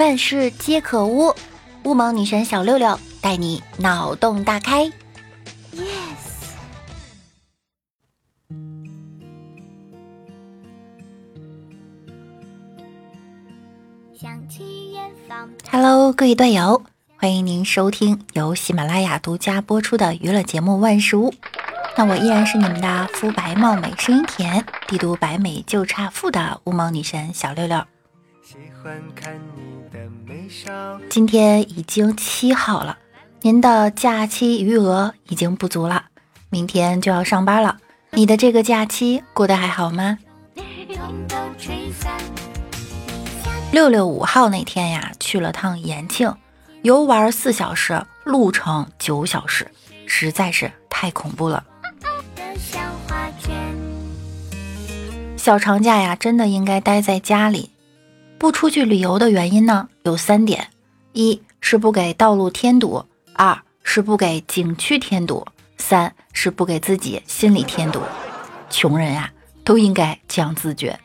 万事皆可污，乌蒙女神小六六带你脑洞大开。Yes。Hello，各位队友，欢迎您收听由喜马拉雅独家播出的娱乐节目《万事屋》。那我依然是你们的肤白貌美、声音甜、帝都白美就差富的乌蒙女神小六六。今天已经七号了，您的假期余额已经不足了，明天就要上班了。你的这个假期过得还好吗？六六五号那天呀，去了趟延庆，游玩四小时，路程九小时，实在是太恐怖了。小长假呀，真的应该待在家里。不出去旅游的原因呢，有三点：一是不给道路添堵；二是不给景区添堵；三是不给自己心里添堵。穷人呀，都应该这样自觉。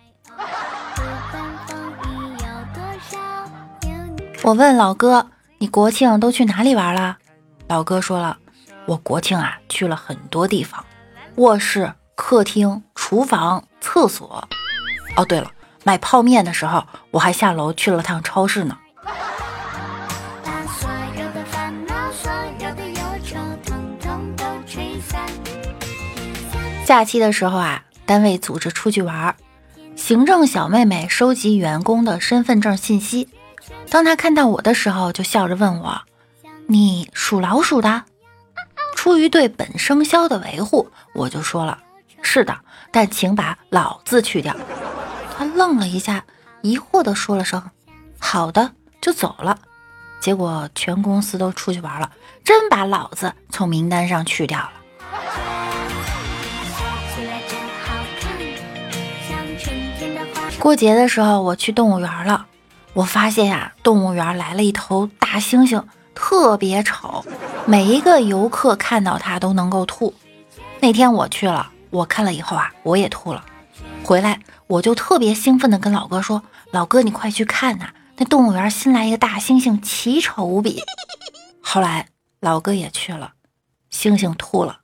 我问老哥：“你国庆都去哪里玩了？”老哥说了：“我国庆啊，去了很多地方，卧室、客厅、厨房、厕所。哦，对了。”买泡面的时候，我还下楼去了趟超市呢。假期的时候啊，单位组织出去玩，行政小妹妹收集员工的身份证信息。当她看到我的时候，就笑着问我：“你属老鼠的？”出于对本生肖的维护，我就说了：“是的，但请把老字去掉。”他愣了一下，疑惑地说了声“好的”，就走了。结果全公司都出去玩了，真把老子从名单上去掉了。过节的时候，我去动物园了，我发现呀，动物园来了一头大猩猩，特别丑，每一个游客看到它都能够吐。那天我去了，我看了以后啊，我也吐了。回来我就特别兴奋地跟老哥说：“老哥，你快去看呐，那动物园新来一个大猩猩，奇丑无比。”后来老哥也去了，猩猩吐了。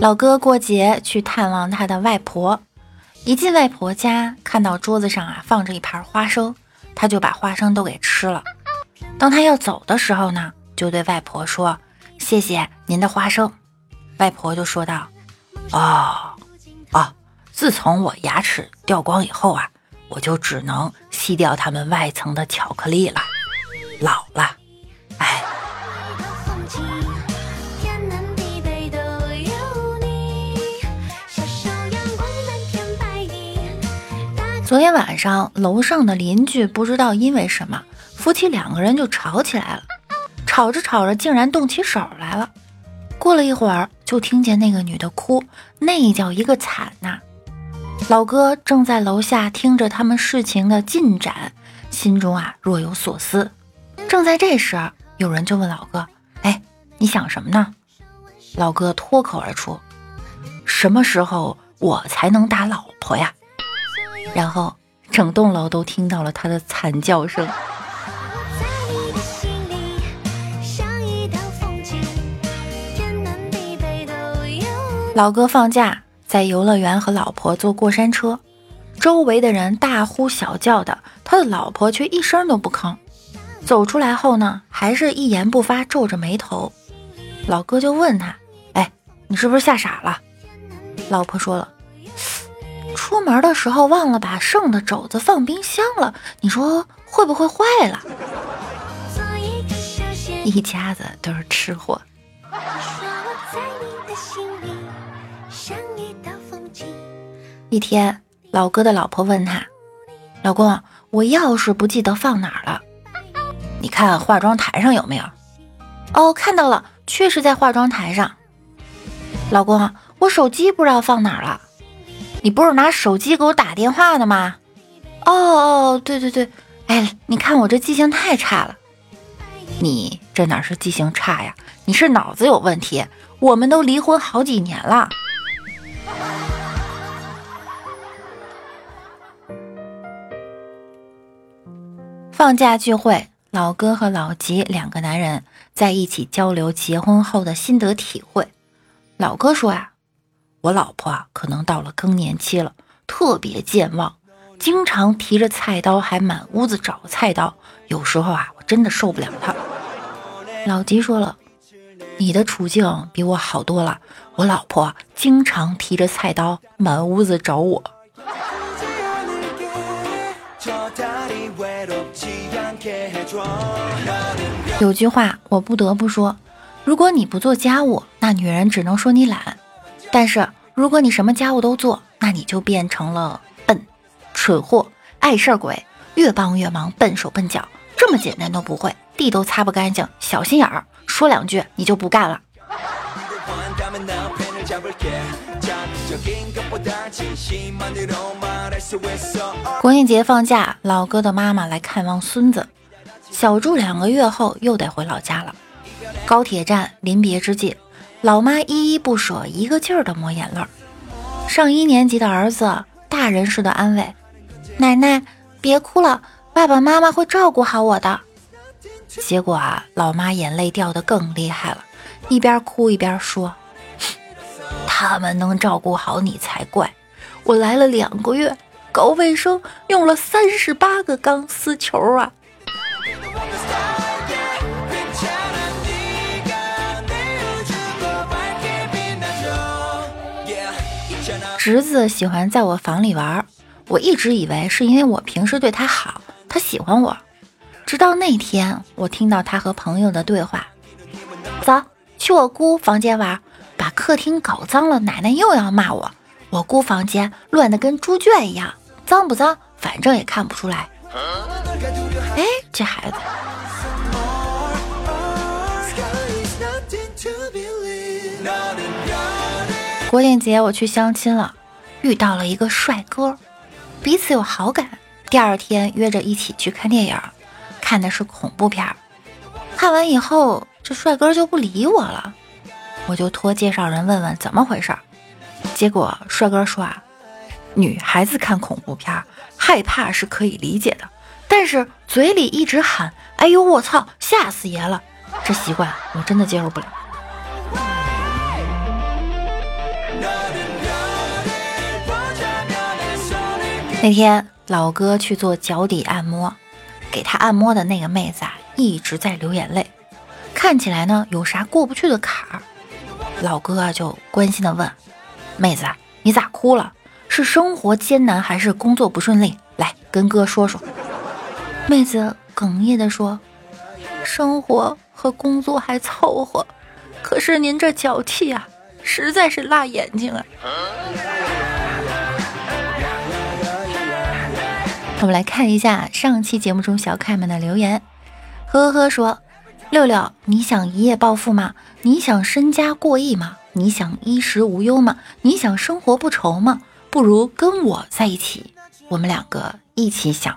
老哥过节去探望他的外婆，一进外婆家，看到桌子上啊放着一盘花生，他就把花生都给吃了。当他要走的时候呢？就对外婆说：“谢谢您的花生。”外婆就说道：“哦，哦，自从我牙齿掉光以后啊，我就只能吸掉它们外层的巧克力了。老了，哎。”昨天晚上楼上的邻居不知道因为什么，夫妻两个人就吵起来了。吵着吵着，竟然动起手来了。过了一会儿，就听见那个女的哭，那叫一个惨呐！老哥正在楼下听着他们事情的进展，心中啊若有所思。正在这时，有人就问老哥：“哎，你想什么呢？”老哥脱口而出：“什么时候我才能打老婆呀？”然后整栋楼都听到了他的惨叫声。老哥放假在游乐园和老婆坐过山车，周围的人大呼小叫的，他的老婆却一声都不吭。走出来后呢，还是一言不发，皱着眉头。老哥就问他：“哎，你是不是吓傻了？”老婆说了：“出门的时候忘了把剩的肘子放冰箱了，你说会不会坏了？”一家子都是吃货。说我在你的心里一天，老哥的老婆问他：“老公，我钥匙不记得放哪儿了？你看化妆台上有没有？”“哦，看到了，确实在化妆台上。”“老公，我手机不知道放哪儿了。你不是拿手机给我打电话的吗？”“哦哦，对对对，哎，你看我这记性太差了。你这哪是记性差呀？你是脑子有问题。我们都离婚好几年了。”放假聚会，老哥和老吉两个男人在一起交流结婚后的心得体会。老哥说呀，我老婆啊，可能到了更年期了，特别健忘，经常提着菜刀还满屋子找菜刀，有时候啊，我真的受不了她。老吉说了，你的处境比我好多了，我老婆经常提着菜刀满屋子找我。有句话我不得不说，如果你不做家务，那女人只能说你懒；但是如果你什么家务都做，那你就变成了笨、蠢货、碍事儿鬼，越帮越忙，笨手笨脚，这么简单都不会，地都擦不干净，小心眼儿，说两句你就不干了。国庆节放假，老哥的妈妈来看望孙子。小住两个月后，又得回老家了。高铁站临别之际，老妈依依不舍，一个劲儿的抹眼泪。上一年级的儿子大人似的安慰：“奶奶，别哭了，爸爸妈妈会照顾好我的。”结果啊，老妈眼泪掉的更厉害了，一边哭一边说：“他们能照顾好你才怪！我来了两个月，搞卫生用了三十八个钢丝球啊！”侄子喜欢在我房里玩，我一直以为是因为我平时对他好，他喜欢我。直到那天，我听到他和朋友的对话：“走去我姑房间玩，客厅搞脏了，奶奶又要骂我。我姑房间乱的跟猪圈一样，脏不脏，反正也看不出来。”哎，这孩子。国庆节我去相亲了，遇到了一个帅哥，彼此有好感。第二天约着一起去看电影，看的是恐怖片。看完以后，这帅哥就不理我了，我就托介绍人问问怎么回事儿。结果帅哥说啊，女孩子看恐怖片害怕是可以理解的，但是嘴里一直喊“哎呦我操，吓死爷了”，这习惯我真的接受不了。那天老哥去做脚底按摩，给他按摩的那个妹子啊一直在流眼泪，看起来呢有啥过不去的坎儿。老哥啊就关心的问：“妹子，你咋哭了？是生活艰难还是工作不顺利？来跟哥说说。”妹子哽咽的说：“生活和工作还凑合，可是您这脚气啊，实在是辣眼睛啊。”我们来看一下上期节目中小可爱们的留言。呵呵说：“六六，你想一夜暴富吗？你想身家过亿吗？你想衣食无忧吗？你想生活不愁吗？不如跟我在一起，我们两个一起想。”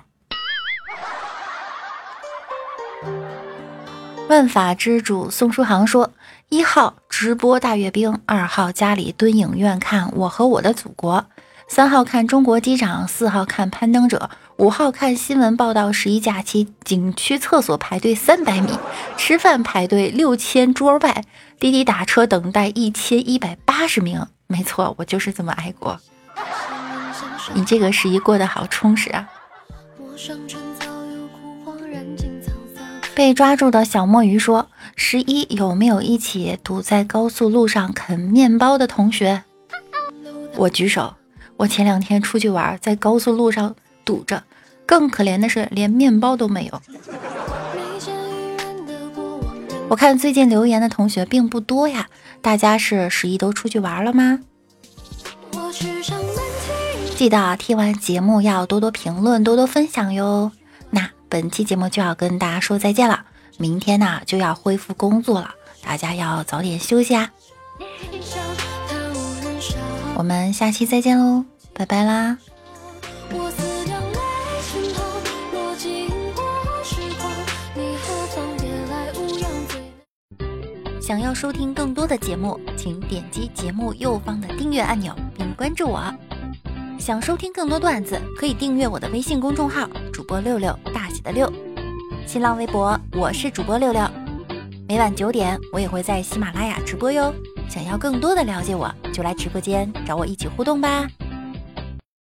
万法之主宋书航说：“一号直播大阅兵，二号家里蹲影院看《我和我的祖国》。”三号看中国机长，四号看攀登者，五号看新闻报道。十一假期景区厕所排队三百米，吃饭排队六千桌外，滴滴打车等待一千一百八十名。没错，我就是这么爱过。你这个十一过得好充实啊！被抓住的小墨鱼说：“十一有没有一起堵在高速路上啃面包的同学？”我举手。我前两天出去玩，在高速路上堵着，更可怜的是连面包都没有。我看最近留言的同学并不多呀，大家是十一都出去玩了吗？记得听完节目要多多评论，多多分享哟。那本期节目就要跟大家说再见了，明天呢就要恢复工作了，大家要早点休息啊。我们下期再见喽，拜拜啦！想要收听更多的节目，请点击节目右方的订阅按钮并关注我。想收听更多段子，可以订阅我的微信公众号“主播六六大写的六”。新浪微博我是主播六六，每晚九点我也会在喜马拉雅直播哟。想要更多的了解我，就来直播间找我一起互动吧。